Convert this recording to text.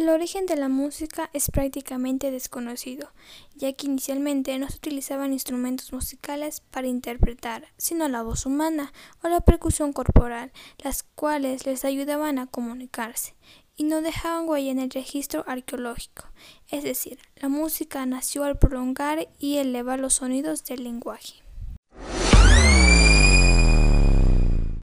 El origen de la música es prácticamente desconocido, ya que inicialmente no se utilizaban instrumentos musicales para interpretar, sino la voz humana o la percusión corporal, las cuales les ayudaban a comunicarse y no dejaban huella en el registro arqueológico. Es decir, la música nació al prolongar y elevar los sonidos del lenguaje.